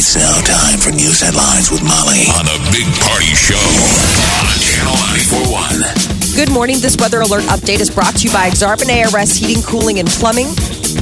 It's now time for news headlines with Molly on the Big Party Show on Channel 941. Good morning. This weather alert update is brought to you by Exarban ARS Heating, Cooling, and Plumbing.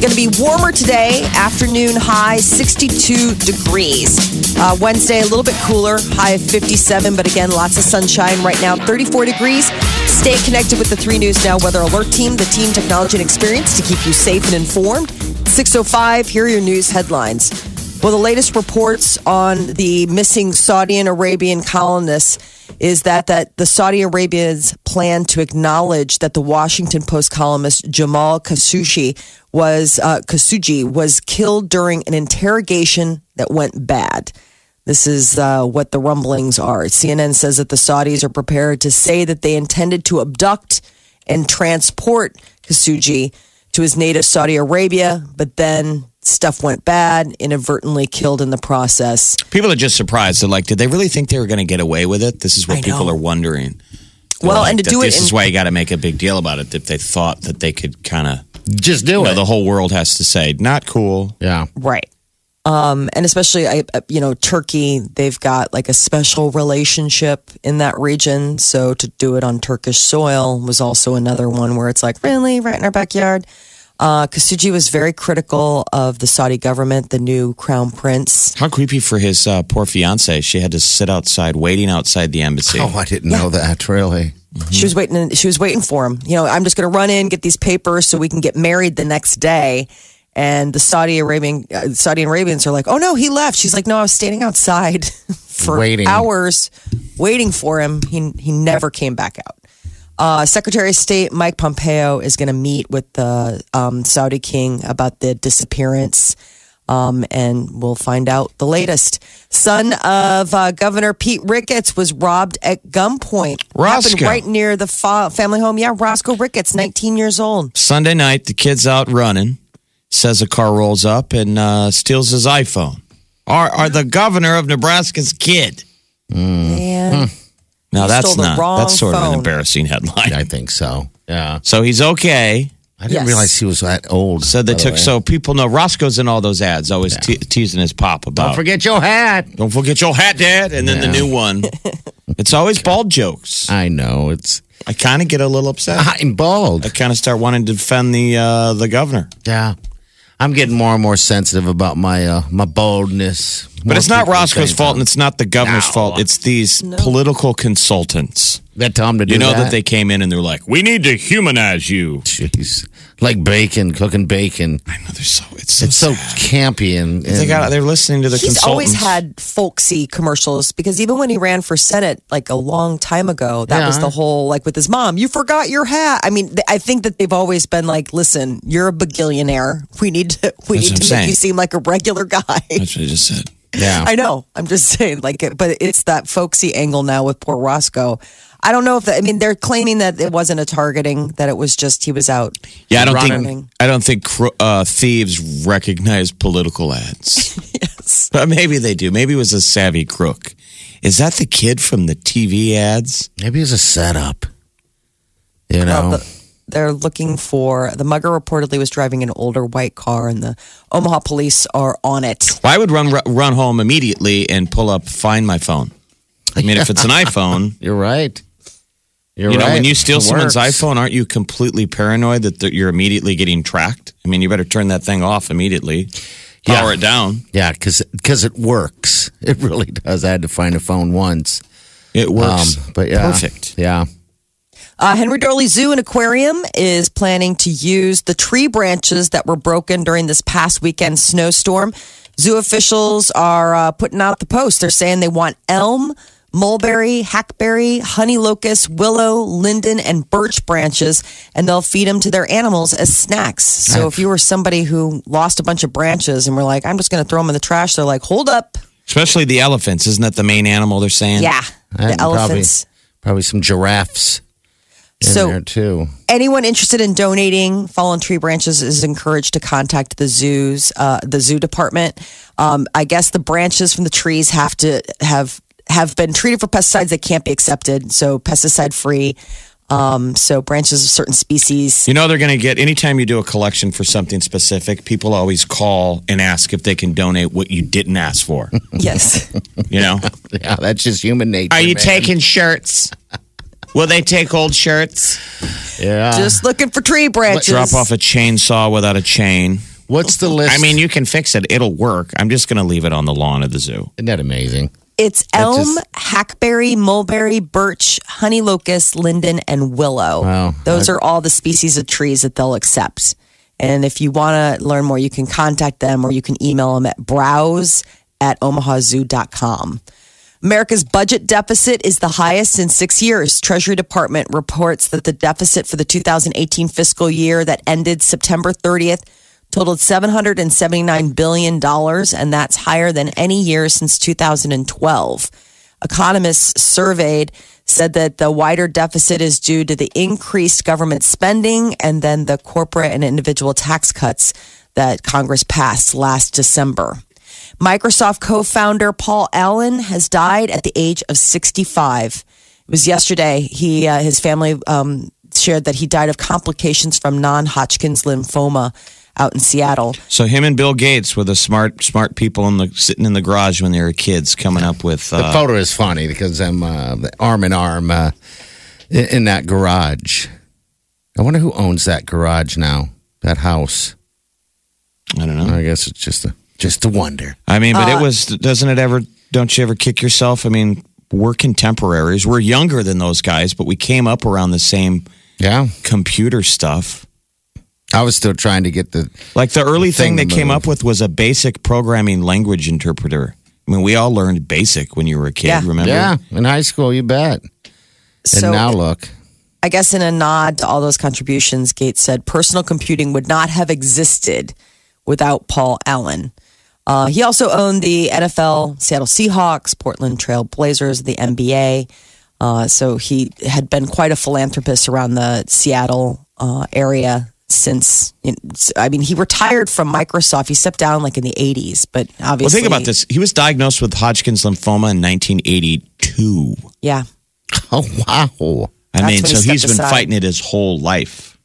Going to be warmer today. Afternoon high 62 degrees. Uh, Wednesday a little bit cooler, high of 57, but again lots of sunshine right now. 34 degrees. Stay connected with the Three News Now Weather Alert Team, the team technology and experience to keep you safe and informed. 605. Here are your news headlines. Well, the latest reports on the missing Saudi Arabian colonists is that that the Saudi Arabians plan to acknowledge that the Washington Post columnist Jamal Khashoggi was uh, Khashoggi was killed during an interrogation that went bad. This is uh, what the rumblings are. CNN says that the Saudis are prepared to say that they intended to abduct and transport Khashoggi to his native Saudi Arabia, but then stuff went bad, inadvertently killed in the process. People are just surprised. They're like, did they really think they were going to get away with it? This is what I people know. are wondering. They're Well, like, and to that do it This is why you got to make a big deal about it. If they thought that they could kind of, Just do you know, it. the whole world has to say, not cool. yeah. Right. Um, and especially, I, uh, you know, Turkey, they've got like a special relationship in that region. So to do it on Turkish soil was also another one where it's like, really, right in our backyard. Uh, Khashoggi was very critical of the Saudi government, the new crown prince. How creepy for his uh, poor fiance. She had to sit outside, waiting outside the embassy. Oh, I didn't know that. Really? She was waiting. She was waiting for him. You know, I'm just going to run in, get these papers, so we can get married the next day. And the Saudi Arabian uh, Saudi Arabians are like, "Oh no, he left." She's like, "No, I was standing outside for Waiting. hours, waiting for him. He he never came back out." Uh, Secretary of State Mike Pompeo is going to meet with the um, Saudi king about the disappearance. Um, and we'll find out the latest. Son of uh, Governor Pete Ricketts was robbed at gunpoint. Happened right near the fa- family home. Yeah, Roscoe Ricketts, 19 years old. Sunday night, the kid's out running. Says a car rolls up and uh, steals his iPhone. Are, are the governor of Nebraska's kid? Man. Now He that's not. wrong That's sort of an embarrassing headline. I think so. Yeah. So he's okay. I didn't Yes. realize he was that old. So they by the took. So people know Roscoe's in all those ads, always te- teasing his pop about. Don't forget your hat. Don't forget your hat, Dad. And then the new one. it's always bald jokes. I know. It's I kind of get a little upset. I'm bald. I kind of start wanting to defend the uh, the governor. Yeah. I'm getting more and more sensitive about my uh, my baldness. But it's not people Roscoe's fault, and it's not the governor's No. fault. It's these political consultants. that tell him to do You know that. that. they came in and they're like, "We need to humanize you." Jeez, like bacon, cooking bacon. I know they're so. It's so. It's so campy and, they got. They're listening to the He's consultants. always had folksy commercials because even when he ran for Senate like a long time ago, that was Yeah. the whole like with his mom, you forgot your hat. I mean, th- I think that they've always been like, listen, you're a bagillionaire. We need to we That's need what to I'm make you saying. seem like a regular guy. That's what I just said. Yeah. I know. I'm just saying, like, it- but it's that folksy angle now with poor Roscoe. I don't know if that. I mean, they're claiming that it wasn't a targeting; that it was just he was out. Yeah, I don't running. think. I don't think uh, thieves recognize political ads. Yes. But maybe they do. Maybe it was a savvy crook. Is that the kid from the TV ads? Maybe it's a setup. You know, Well, the, they're looking for the mugger. Reportedly, was driving an older white car, and the Omaha police are on it. Well, I would run run home immediately and pull up find my phone. I mean, if it's an iPhone, you're right. You're you know, right. when you steal It someone's works. iPhone, aren't you completely paranoid that you're immediately getting tracked? I mean, you better turn that thing off immediately, power Yeah. it down. Yeah, because it works. It really does. I had to find a phone once. It works. Um, but yeah, perfect. Yeah, Uh, Henry Doorly Zoo and Aquarium is planning to use the tree branches that were broken during this past weekend snowstorm. Zoo officials are uh, putting out the post. They're saying they want elm, mulberry, hackberry, honey locust, willow, linden, and birch branches, and they'll feed them to their animals as snacks. So if you were somebody who lost a bunch of branches and were like, I'm just going to throw them in the trash, they're like, hold up. Especially the elephants. Isn't that the main animal they're saying? Yeah, the And elephants. Probably, probably some giraffes So- there too. anyone interested in donating fallen tree branches is encouraged to contact the zoos, uh, the zoo department. Um, I guess the branches from the trees have to have have been treated for pesticides that can't be accepted, so pesticide free. Um, so branches of certain species. You know they're going to get anytime you do a collection for something specific, people always call and ask if they can donate what you didn't ask for. Yes, You know, Yeah, that's just human nature. are you man. taking shirts? Will they take old shirts? Yeah. just looking for tree branches. Drop off a chainsaw without a chain. What's the list? I mean, you can fix it; it'll work. I'm just going to leave it on the lawn of the zoo. isn't that amazing? It's elm, just- hackberry, mulberry, birch, honey locust, linden, and willow. Wow. Those are all the species of trees that they'll accept. And if you want to learn more, you can contact them or you can email them at browse at omahazoo.com. America's budget deficit is the highest in six years. Treasury Department reports that the deficit for the 2018 fiscal year that ended September 30th totaled $779 billion, and that's higher than any year since 2012. Economists surveyed said that the wider deficit is due to the increased government spending and then the corporate and individual tax cuts that Congress passed last December. Microsoft co founder Paul Allen has died at the age of 65. It was yesterday. He, uh, his family um, shared that he died of complications from non Hodgkin's lymphoma out in Seattle. So him and Bill Gates were the smart, smart people in the sitting in the garage when they were kids, coming up with. The Uh, photo is funny because I'm uh, arm in arm uh, in, in that garage. I wonder who owns that garage now, that house. I don't know. I guess it's just a just to wonder. I mean, Uh, but it was. Doesn't it ever? Don't you ever kick yourself? I mean, we're contemporaries. We're younger than those guys, but we came up around the same Yeah, computer stuff. I was still trying to get the. Like the early thing Thing they came up with was a basic programming language interpreter. I mean, we all learned basic when you were a kid. Yeah. Remember? Yeah, in high school, you bet. So and now look, I guess in a nod to all those contributions, Gates said personal computing would not have existed without Paul Allen. Uh, he also owned the NFL, Seattle Seahawks, Portland Trail Blazers, the NBA. Uh, so he had been quite a philanthropist around the Seattle uh, area since. I mean, he retired from Microsoft. He stepped down like in the 80s, but obviously. Well, think about this. He was diagnosed with Hodgkin's lymphoma in 1982. Yeah. oh wow, I That's mean, so he so he's been aside. fighting it his whole life.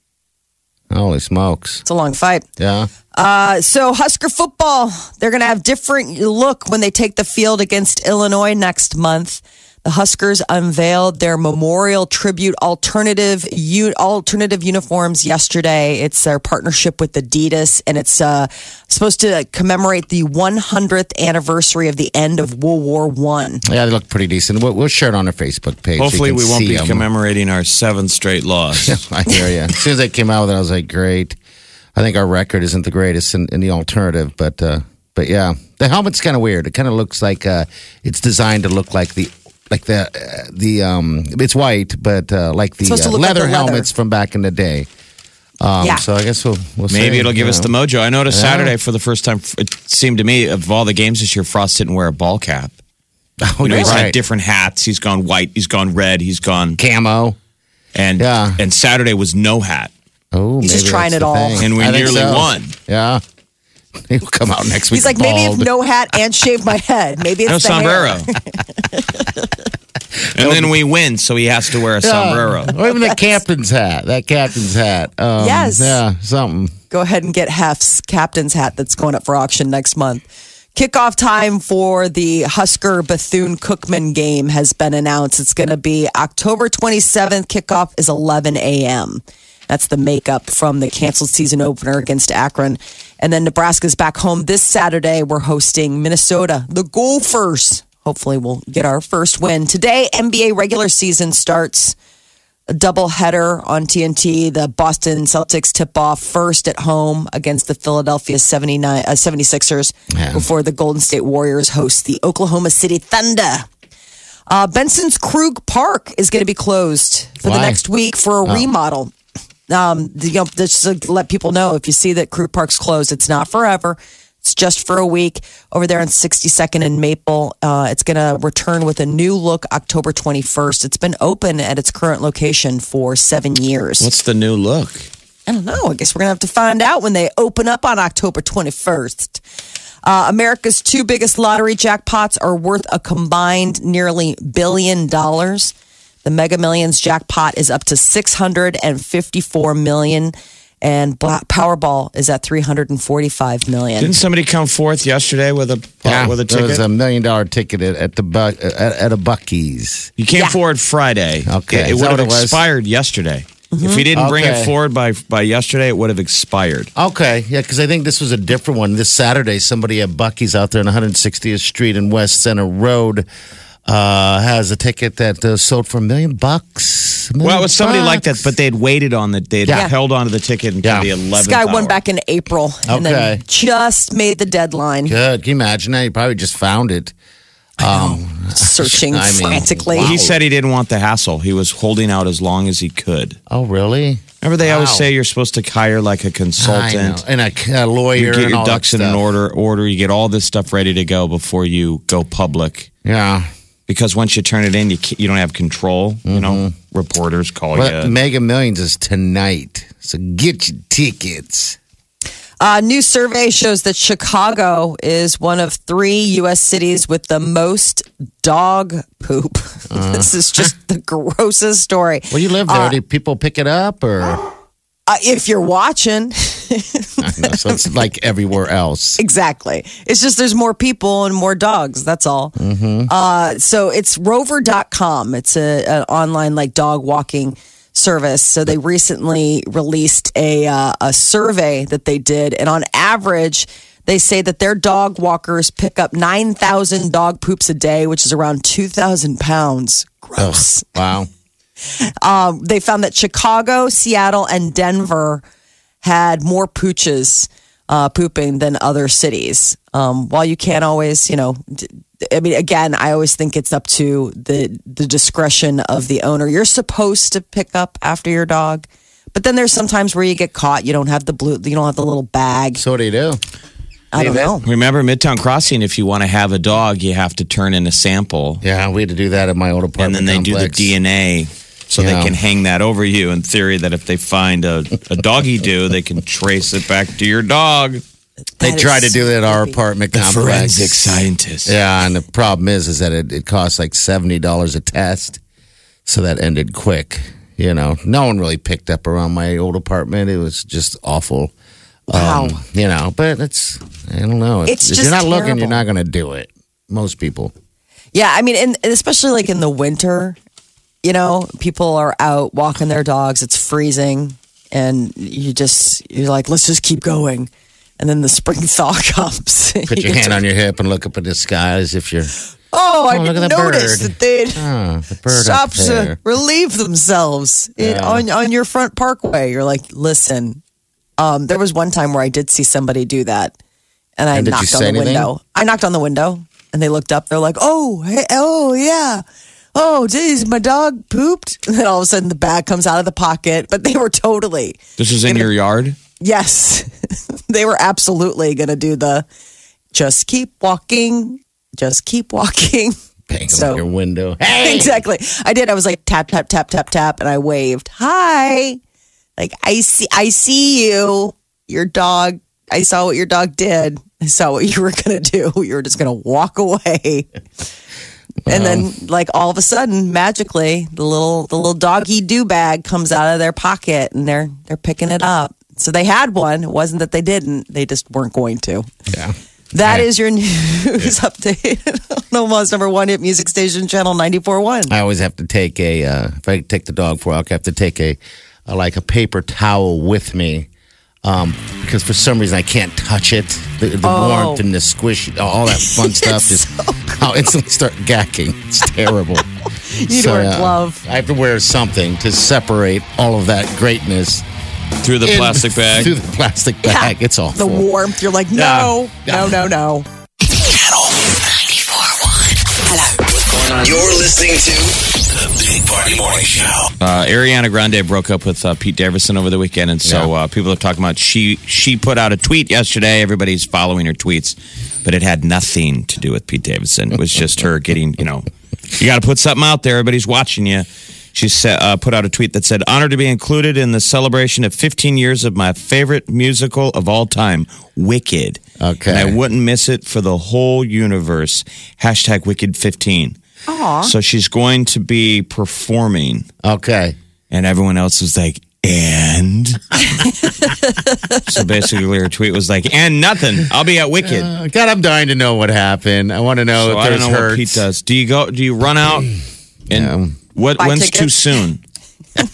holy smokes! It's a long fight. Yeah, Uh, so Husker football, they're going to have different look when they take the field against Illinois next month. The Huskers unveiled their memorial tribute alternative u- alternative uniforms yesterday. It's their partnership with Adidas, and it's uh, supposed to commemorate the 100th anniversary of the end of World War One. yeah, they look pretty decent. We'll, we'll share it on our Facebook page. Hopefully, can we won't be be 'em. commemorating our seventh straight loss. I hear you. As soon as they came out with it, I was like, great. I think our record isn't the greatest in, in the alternative, but uh, but yeah, the helmet's kind of weird. It kind of looks like uh, it's designed to look like the like the uh, the um it's white, but uh, like the supposed to uh, look like leather the leather. helmets from back in the day. Um, Yeah. So I guess we'll we'll Maybe see, it'll give you us the mojo. I noticed Yeah. Saturday for the first time. It seemed to me of all the games this year, Frost didn't wear a ball cap. Oh, You know, he's right. had different hats. He's gone white. He's gone red. He's gone camo. and Yeah. and Saturday was no hat. Oh, He's just trying it all. thing. And we I nearly so. won. Yeah, he'll come out next week. He's like, maybe if no hat and shave my head, maybe it's No the hair. sombrero. and then we win, so he has to wear a sombrero. Or even the captain's hat. That captain's hat. Um, Yes. Yeah, something. go ahead and get Hef's captain's hat that's going up for auction next month. Kickoff time for the Husker Bethune Cookman game has been announced. It's going to be October 27th. Kickoff is 11 a.m. That's the makeup from the canceled season opener against Akron. And then Nebraska's back home this Saturday. We're hosting Minnesota, the Gophers. Hopefully, we'll get our first win. Today, NBA regular season starts a double header on TNT. The Boston Celtics tip off first at home against the Philadelphia 79, uh, 76ers Yeah. before the Golden State Warriors host the Oklahoma City Thunder. Uh, Benson's Krug Park is going to be closed for the next week for a remodel. Um, you know, just to let people know if you see that Krug Park's closed, it's not forever. It's just for a week over there on 62nd and Maple. Uh, it's going to return with a new look October 21st. It's been open at its current location for seven years. What's the new look? I don't know. I guess we're going to have to find out when they open up on October 21st. Uh, America's two biggest lottery jackpots are worth a combined nearly billion dollars. The Mega Millions jackpot is up to 654 million and Powerball is at 345 million. Didn't somebody come forth yesterday with a Yeah, with a ticket? there was a million dollar ticket at, at the Bu- at, at a Bucky's. you came Yeah. forward Friday. Okay, It, is would have what it was? expired yesterday. Mm-hmm. If we didn't bring it forward by by yesterday, it would have expired. Okay, yeah, because I think this was a different one. This Saturday, somebody at Bucky's out there on 160th Street and West Center Road uh, has a ticket that uh, sold for a million bucks. A Well, it was somebody like that, but they'd waited on the they'd Yeah. held on to the ticket until Yeah. the 11th This guy hour. won back in April and then just made the deadline. Good. Can you imagine that? You probably just found it. Um, Searching I mean, frantically. wow. He said he didn't want the hassle. He was holding out as long as he could. oh, really? Remember, they always say you're supposed to hire like a consultant. And a, a lawyer. You get and your all ducks in an order. Order. You get all this stuff ready to go before you go public. Yeah. Because once you turn it in, you you don't have control. You know, mm-hmm. reporters call But you. Mega Millions is tonight. So get your tickets. A new survey shows that Chicago is one of three U.S. cities with the most dog poop. Uh-huh. this is just the grossest story. Well, you live there. Uh, Do people pick it up or? Oh. Uh, if you're watching, know, so it's like everywhere else. exactly. It's just there's more people and more dogs. That's all. Uh, so it's rover.com. It's a, an online like dog walking service. So they recently released a, uh, a survey that they did. And on average, they say that their dog walkers pick up 9,000 dog poops a day, which is around 2,000 pounds. Gross. Wow. Um, they found that Chicago, Seattle, and Denver had more pooches uh, pooping than other cities. Um, while you can't always, you know, I mean, again, I always think it's up to the the discretion of the owner. You're supposed to pick up after your dog, but then there's sometimes where you get caught. You don't have the blue, you don't have the little bag. So what do you do? I don't Leave know. Remember, Midtown Crossing. If you want to have a dog, you have to turn in a sample, Yeah, we had to do that at my old apartment. and then they do the. DNA. So Yeah. they can hang that over you in theory that if they find a, a doggy do, they can trace it back to your dog. They That tried to do that at our apartment The complex. forensic scientist. Yeah, and the problem is, is that it, it costs like seventy dollars a test, so that ended quick. You know, no one really picked up around my old apartment. It was just awful. Wow. Um, you know, but it's I don't know. It's if just you're not looking, you're not going to do it. Most people. Yeah, I mean, and and especially like in the winter, you know, people are out walking their dogs. It's freezing, and you just you're like, let's just keep going. And then the spring thaw comes. Put your hand on your hip and look up at the sky as if you're Oh, I Oh, look didn't the notice that they'd oh, the stop to relieve themselves in, Yeah. on on your front parkway. You're like, listen. Um, there was one time where I did see somebody do that, and I And knocked on the anything? window. I knocked on the window, and they looked up. They're like, "Oh, hey, oh yeah." Oh, geez, my dog pooped. And then all of a sudden the bag comes out of the pocket, but they were totally, This is in your yard. yes, they were absolutely going to do the just keep walking, just keep walking. Bang So- your window. Hey, exactly. I did. I was like tap tap tap tap tap, and I waved hi. Like I see, I see you. Your dog. I saw what your dog did. I saw what you were gonna do. You were just gonna walk away. And then, like all of a sudden, magically, the little the little doggy do bag comes out of their pocket, and they're they're picking it up. So they had one. It wasn't that they didn't; they just weren't going to. Yeah. That Yeah. is your news update. on Omaha's number one hit music station, channel 94.1. I always have to take a uh, if I take the dog for a walk, I have to take a, a like a paper towel with me. Um, because for some reason I can't touch it. The, the Oh. warmth and the squish, all that fun stuff, just I'll instantly start gagging. It's terrible. You need to wear a glove. I have to wear something to separate all of that greatness Through the in- plastic bag. Through the plastic bag. It's awful. The warmth. You're like, no, Yeah. no, no, no. You're listening to the Big Party Morning Show. Uh, Ariana Grande broke up with uh, Pete Davidson over the weekend, and so uh, people are talking about she she put out a tweet yesterday. Everybody's following her tweets, but it had nothing to do with Pete Davidson. It was just her getting, you know, you got to put something out there. Everybody's watching you. She said, uh, put out a tweet that said, "Honored to be included in the celebration of 15 years of my favorite musical of all time, Wicked. Okay. and I wouldn't miss it for the whole universe. Hashtag Wicked 15. So she's going to be performing." Okay. And everyone else was like, and? so basically, her tweet was like, and nothing. I'll be at Wicked. Uh, God, I'm dying to know what happened. I want to know so if I don't there's know hurts. what Pete does. Do you go, do you run out? And Yeah. what, Buy when's too soon?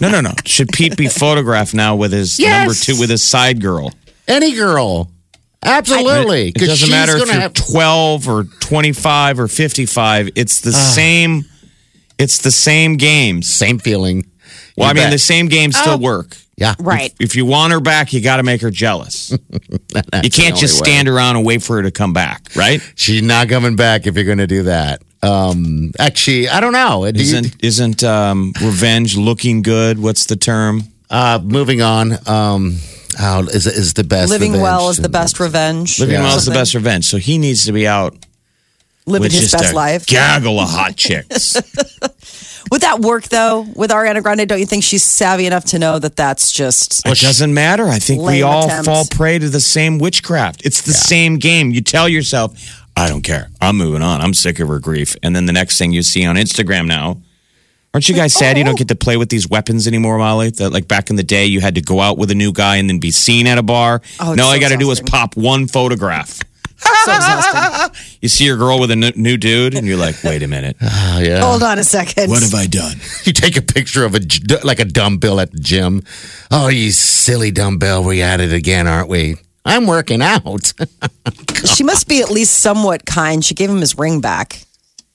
No, no, no. Should Pete be photographed now with his Yes. number two, with his side girl? Any girl. Absolutely. it doesn't she's matter if gonna you're have- 12 or 25 or 55. It's the Ah. same. It's the same game. Same feeling. Well, You I mean, the same games still Oh. work. Yeah. Right. If you want her back, you got to make her jealous. you can't just only way. stand around and wait for her to come back, right? She's not coming back if you're going to do that. Um, actually, I don't know. Do isn't isn't um, revenge looking good? What's the term? uh, moving on. Um, oh, is is the best. Living revenge. well is the best revenge. Living Yeah. well is the best revenge. So he needs to be out Living with his just best a life. gaggle of hot chicks. Would that work though with Ariana Grande? Don't you think she's savvy enough to know that that's just it doesn't matter. I think we all attempts. fall prey to the same witchcraft. It's the same game. You tell yourself, I don't care. I'm moving on. I'm sick of her grief. And then the next thing you see on Instagram now, aren't you guys sad you don't get to play with these weapons anymore, Molly? That like back in the day, you had to go out with a new guy and then be seen at a bar. Oh, it's no, all so you got to do is pop one photograph. so exhausting? You see your girl with a n- new dude, and you're like, wait a minute. Oh, yeah. Hold on a second. What have I done? You take a picture of a like a dumbbell at the gym. Oh, you silly dumbbell, we at it again, aren't we? I'm working out. she must be at least somewhat kind. She gave him his ring back.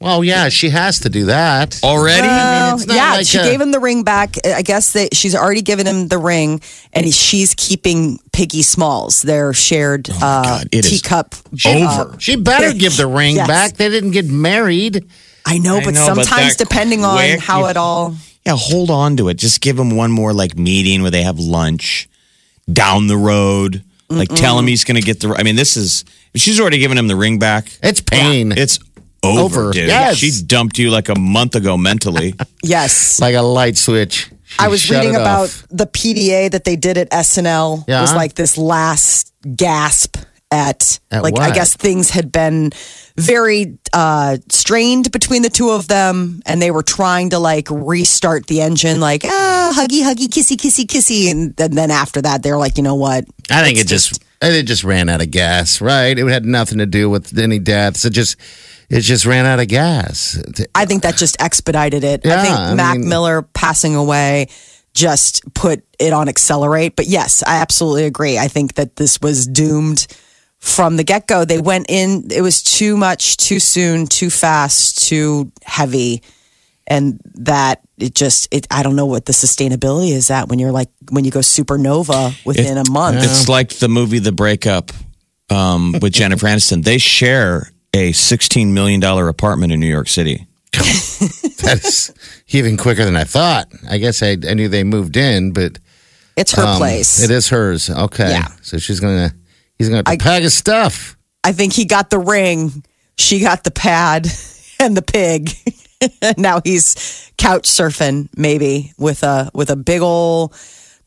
Well, yeah, she has to do that. Already? Well, it's not yeah, like she a- gave him the ring back. I guess that she's already given him the ring, and she's keeping Piggy Smalls, their shared uh, Oh God, it is teacup. over. She better give the ring Yes. back. They didn't get married. I know, I but know, sometimes that depending on how you- it all. Yeah, hold on to it. Just give him one more like meeting where they have lunch down the road. Like tell him he's going to get the. I mean, this is. She's already given him the ring back. It's pain. It's over, Over, dude. yes. She dumped you like a month ago mentally. Yes. like a light switch. She I was reading about off. the PDA that they did at SNL. Yeah. was like this last gasp at, At like I guess things had been very uh strained between the two of them and they were trying to like restart the engine like ah huggy huggy kissy kissy kissy and then, then after that they're like you know what I think it just it just ran out of gas, right? It had nothing to do with any deaths. It just it just ran out of gas. I think that just expedited it. I think I Mac mean- Miller passing away just put it on accelerate. But yes, I absolutely agree. I think that this was doomed from the get go. They went in, it was too much, too soon, too fast, too heavy. And that it just, it, I don't know what the sustainability is at when you're like, when you go supernova within a month. It's like the movie The Breakup um, with Jennifer Aniston. They share a $16 million apartment in New York City. That's even quicker than I thought. I guess I, I knew they moved in, but It's her um, place. It is hers. Okay. Yeah. So she's gonna he's gonna have to I- pack his stuff. I think he got the ring, she got the pad and the pig. now he's couch surfing, maybe with a with a big old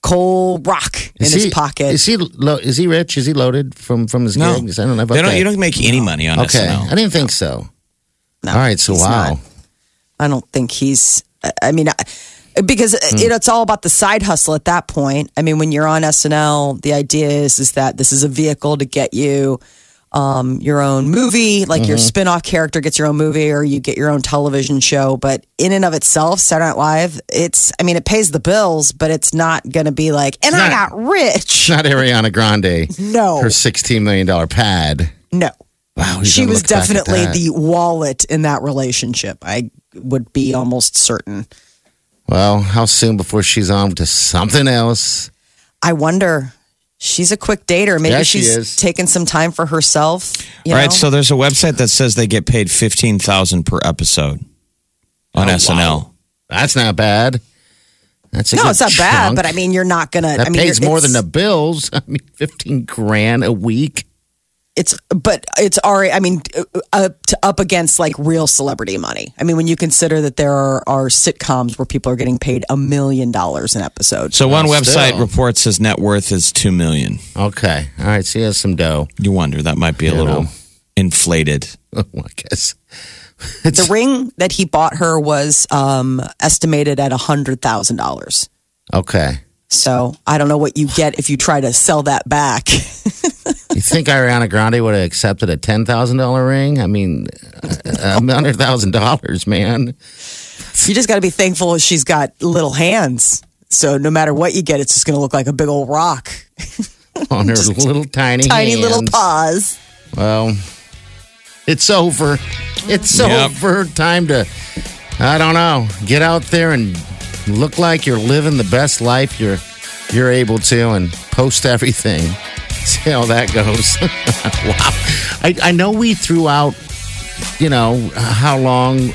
coal rock in Is his he, pocket. Is he lo- is he rich? Is he loaded from from his No. gigs? I don't know. They don't, Okay. you don't make any money on Okay. SNL. I didn't think so. No, All right. So he's wow. not. I don't think he's. I mean, I- because uh, hmm. you know, it's all about the side hustle at that point. I mean, when you're on SNL, the idea is is that this is a vehicle to get you um, your own movie, like your Mm-hmm. spin-off character gets your own movie, or you get your own television show. But in and of itself, Saturday Night Live, it's. I mean, it pays the bills, but it's not going to be like, and I got rich. Not Ariana Grande. No. Her sixteen million dollar pad. No. Wow. She was look back at definitely the wallet in that relationship. I would be almost certain. Well, how soon before she's on to something else? I wonder. She's a quick dater. Maybe Yeah, she's is. taking some time for herself. You All right, know? so there's a website that says they get paid 15000 per episode. on Oh, SNL. wow. That's not bad. That's a No, good it's not bad, but I mean, you're not gonna. that I mean, pays more than the bills. I mean, fifteen grand a week. It's but it's already i mean uh, up to, up against like real celebrity money i mean when you consider that there are, are sitcoms where people are getting paid a million dollars an episode So one Well, website still. reports his net worth is two million. Okay, all right. So he has some dough. You wonder that might be a You little know. inflated. I guess. the ring that he bought her was um, estimated at a hundred thousand dollars Okay. so i don't know what you get if you try to sell that back You think Ariana Grande would have accepted a ten thousand dollar ring? I mean, uh, a hundred thousand dollars, man. you just got to be thankful she's got little hands so no matter what you get it's just going to look like a big old rock On her little tiny, tiny little paws Well, it's over. It's Yep. over. Time to, I don't know, get out there and look like you're living the best life you're you're able to, and post everything. See how that goes. wow. I, I know we threw out, you know, how long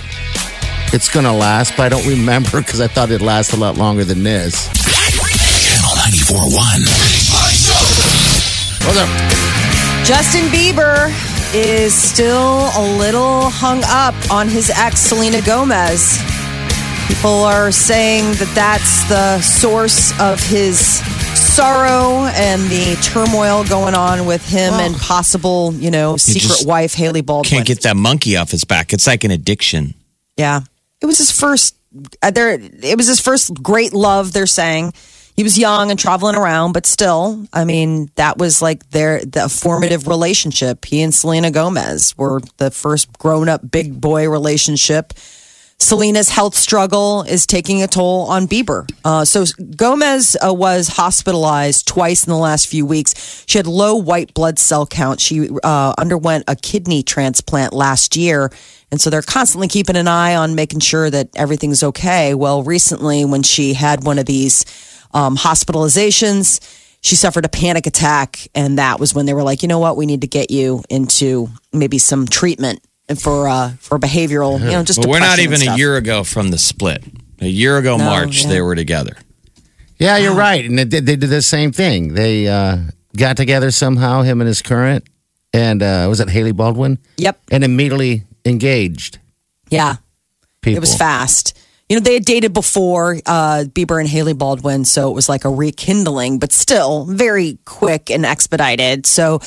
it's going to last, but I don't remember because I thought it'd last a lot longer than this. Channel 94.1. What's up? Justin Bieber is still a little hung up on his ex, Selena Gomez. People are saying that that's the source of his sorrow and the turmoil going on with him and possible, you know, secret wife, Hailey Baldwin. Can't get that monkey off his back. It's like an addiction. Yeah, it was his first. Uh, there, it was his first great love. They're saying he was young and traveling around, but still, I mean, that was like their the formative relationship. He and Selena Gomez were the first grown up big boy relationship. Selena's health struggle is taking a toll on Bieber. Uh, so Gomez uh, was hospitalized twice in the last few weeks. She had low white blood cell count. She uh, underwent a kidney transplant last year. And so they're constantly keeping an eye on making sure that everything's okay. Well, recently, when she had one of these um, hospitalizations, she suffered a panic attack. And that was when they were like, you know what? We need to get you into maybe some treatment for uh, for behavioral, you know, just But we're not even a year ago from the split. A year ago, No, March, yeah. they were together. Yeah, you're right. And they did, they did the same thing. They uh, got together somehow, him and his current, and uh, was it Hailey Baldwin? Yep. And immediately engaged Yeah. people. It was fast. You know, they had dated before uh, Bieber and Hailey Baldwin, so it was like a rekindling, but still very quick and expedited. So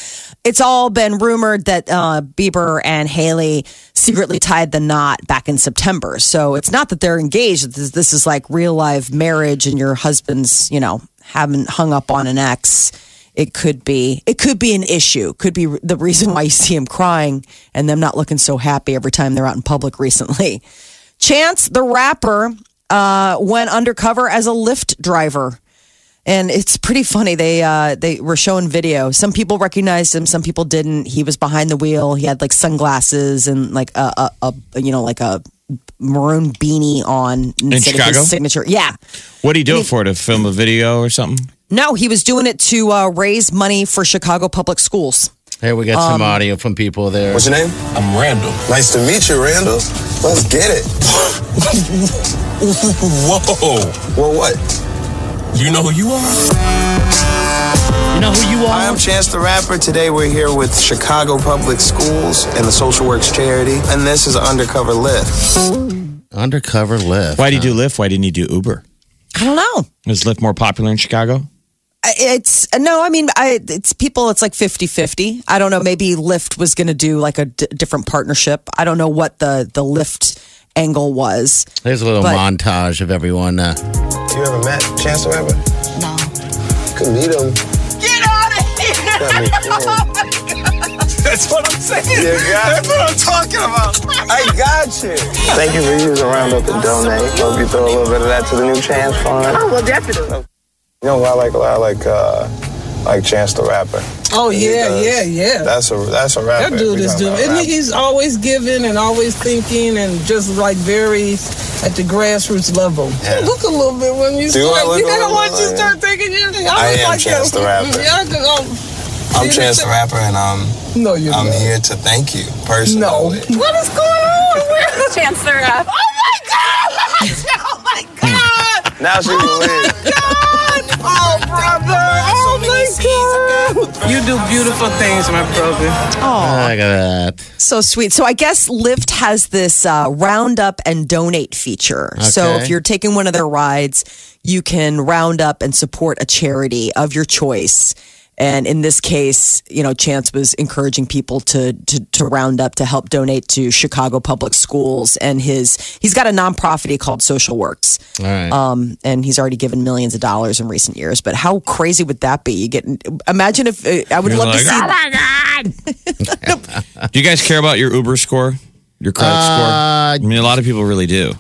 it's all been rumored that uh, Bieber and Hailey secretly tied the knot back in September. So it's not that they're engaged. This, this is like real life marriage, and your husband's, you know, haven't hung up on an ex. It could be. It could be an issue. Could be the reason why you see him crying and them not looking so happy every time they're out in public recently. Chance, the rapper, uh, went undercover as a Lyft driver. And it's pretty funny. They uh, they were showing video. Some people recognized him, some people didn't. He was behind the wheel. He had like sunglasses and like a, a, a you know like a maroon beanie on of Chicago? his signature. Yeah. What do you do it for? To film a video or something? No, he was doing it to uh, raise money for Chicago public schools. Here we got Um, some audio from people there. What's your name? I'm Randall. Nice to meet you, Randall. Let's get it. Whoa. Well, what? You know who you are? You know who you Hi, are? I'm Chance the Rapper. Today we're here with Chicago Public Schools and the Social Works Charity, and this is Undercover Lyft. Undercover Lyft. Why do you do Lyft? Why didn't you do Uber? I don't know. Is Lyft more popular in Chicago? It's no, I mean, I, it's people. It's like 50-50. I don't know. Maybe Lyft was going to do like a d- different partnership. I don't know what the the Lyft angle was. There's a little But- montage of everyone. Uh, You ever met Chance the Rapper? No. Could meet him. Get out of here! That's what I'm saying. You got That's what I'm talking about. I got you. Thank you for using Roundup and Donate. Hope you throw a little bit of that to the new Chance Fund. Oh, well, definitely. You know, I like I like uh, like Chance the Rapper. Oh yeah, does. yeah, yeah. That's a that's a rapper. That dude is doing. about And rapper. he's always giving and always thinking and just like very at the grassroots level. Yeah. You look a little bit when you Do I start. look You a gotta little watch bit? you start thinking. You I look am like Chance that. the Rapper. Yeah, I could, oh, I'm Chance the Rapper, and um, No, you're I'm not. here to thank you personally. No. What is going on? Where- Chance the Rapper. Oh my God! Oh my God! Now she can leave. Oh, brother! Oh my God! You do beautiful things, my brother. Oh, Look at that. So sweet. So I guess Lyft has this uh, round up and donate feature. So if you're taking one of their rides, you can round up and support a charity of your choice. And in this case, you know, Chance was encouraging people to, to to round up to help donate to Chicago Public Schools. And his he's got a nonprofit he called Social Works. All right. Um, and he's already given millions of dollars in recent years. But how crazy would that be? You get imagine if uh, I would You're love to see. "Oh my god! Do you guys care about your Uber score? Your credit score? I mean, a lot of people really do.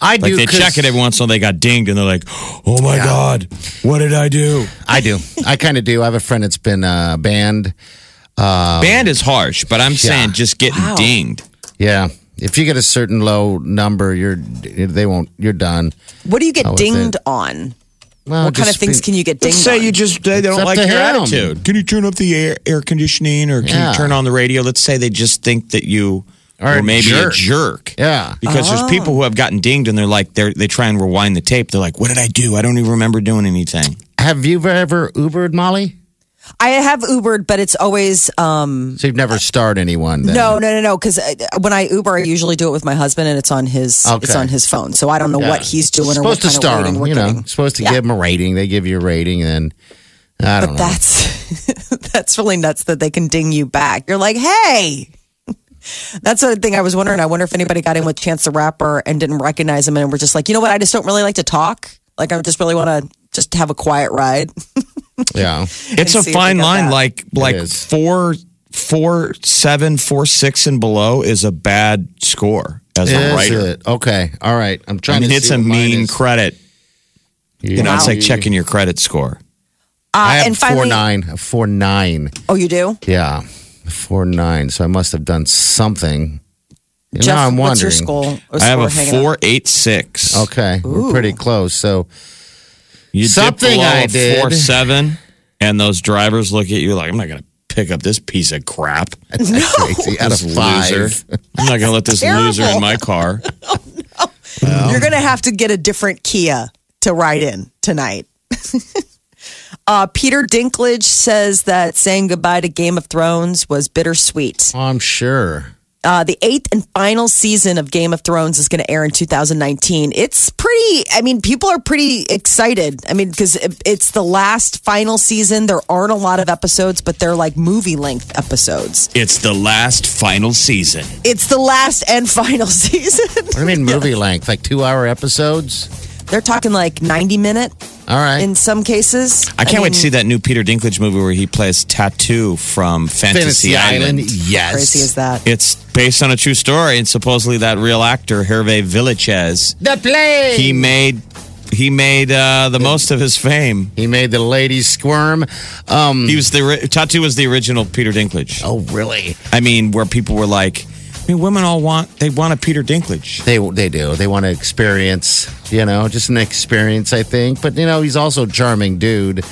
I Like do. they 'cause- check it every once in a while, they got dinged, and they're like, "Oh my god, what did I do?" I do. I kind of do. I have a friend that's been uh, banned. Band is harsh, but I'm saying just getting Wow. dinged. Yeah. If you get a certain low number, you're they won't. You're done. What do you get Oh, dinged it. on? Well, what kind of things be- can you get dinged Let's say on? you just they don't like your him. attitude. Can you turn up the air, air conditioning, or can Yeah. you turn on the radio? Let's say they just think that you Or are a maybe jerk. a jerk. Yeah. Because there's people who have gotten dinged and they're like they they try and rewind the tape. They're like, "What did I do? I don't even remember doing anything." Have you ever Ubered, Molly? I have Ubered, but it's always um, So you've never starred anyone? Then. no, no, no, no. Because when I Uber, I usually do it with my husband, and it's on his it's on his phone. So I don't know Yeah. what he's doing or what supposed to kind of star rating them. You know, getting. supposed to Yeah. give them a rating. They give you a rating, and then I don't But know. that's that's really nuts that they can ding you back. You're like, hey. That's the thing I was wondering. I wonder if anybody got in with Chance the Rapper and didn't recognize him and were just like, you know what? I just don't really like to talk. Like, I just really want to just have a quiet ride. yeah. It's a fine they got line. that. Like like is. four four seven four six and below is a bad score as a writer. it? Okay. All right. I'm I trying mean, to. it's see a mean is. credit. You know, it's like checking your credit score. Uh, I have and four finally, nine. Four nine. oh, you do? Yeah. Four nine. So I must have done something. You Jeff, know, I'm what's your wondering. school? I have a score hanging out? four eight six. Okay, we're pretty close. So You dip Something below I a did. four seven, and those drivers look at you like, I'm not going to pick up this piece of crap. that's crazy. Out of five. loser. I'm not going to let this loser in my car. Oh, you're going to have to get a different Kia to ride in tonight. uh, Peter Dinklage says that saying goodbye to Game of Thrones was bittersweet. I'm sure. Uh, the eighth and final season of Game of Thrones is going to air in 2019. It's pretty, I mean, people are pretty excited. I mean, because it's the last final season. There aren't a lot of episodes, but they're like movie length episodes. It's the last final season. It's the last and final season. What do you mean movie length? Like two hour episodes? They're talking like 90 minute All right. in some cases. I can't wait mean, to see that new Peter Dinklage movie where he plays Tattoo from Fantasy, Island. Yes. Crazy is that? It's based on a true story, and supposedly that real actor Hervé Villechaize, The play. he made he made uh, the most of his fame. He made the ladies squirm. Um, He was the Tattoo was the original Peter Dinklage. oh, really? I mean, where people were like, I mean, women all want they want a Peter Dinklage. They they do. They want to experience, you know, just an experience, I think. But, you know, he's also a charming dude.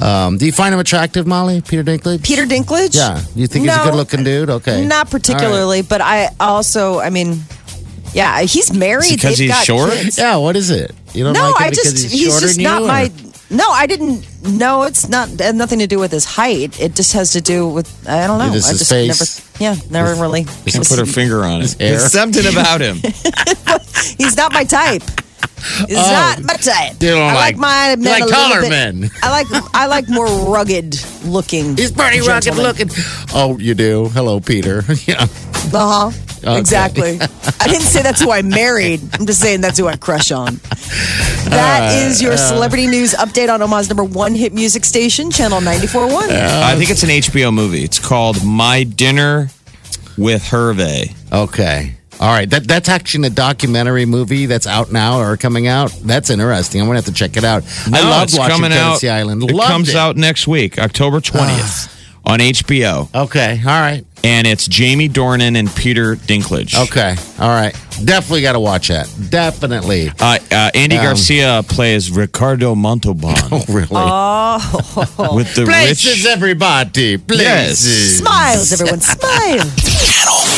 Um, do you find him attractive, Molly? Peter Dinklage? Peter Dinklage? Yeah. You think he's a good looking dude? Okay. Not particularly, but I also, I mean, yeah, he's married. because They've he's got short? kids. Yeah, what is it? You don't No, like him I because just, he's, he's, shorter just than not you, my. Or- No, I didn't. No, it's not. It had nothing to do with his height. It just has to do with I don't know. Just I his just face? never. Yeah, never really. She put her finger on it. hair. There's something about him. He's not my type. He's not my type. Oh. You don't I like, like- my you men like a little taller bit- men. I like I like more rugged looking. He's pretty rugged gentlemen. looking. Oh, you do? Hello, Peter. yeah. Uh huh. Okay. Exactly. I didn't say that's who I married. I'm just saying that's who I crush on. That uh, is your celebrity news update on Omaha's number one hit music station, Channel 94.1. I think it's an HBO movie. It's called My Dinner with Hervé. Okay. All right. That that's actually a documentary movie that's out now or coming out. That's interesting. I'm gonna have to check it out. I love watching coming out. Island. It Loved comes it. out next week, October 20th ah. on HBO. Okay. All right. And it's Jamie Dornan and Peter Dinklage. Okay. All right. Definitely got to watch that. Definitely. Uh, uh, Andy Um, Garcia plays Ricardo Montalban Oh, really? with the Places, rich. everybody. Places. Yes. Smiles, everyone, smile. Channel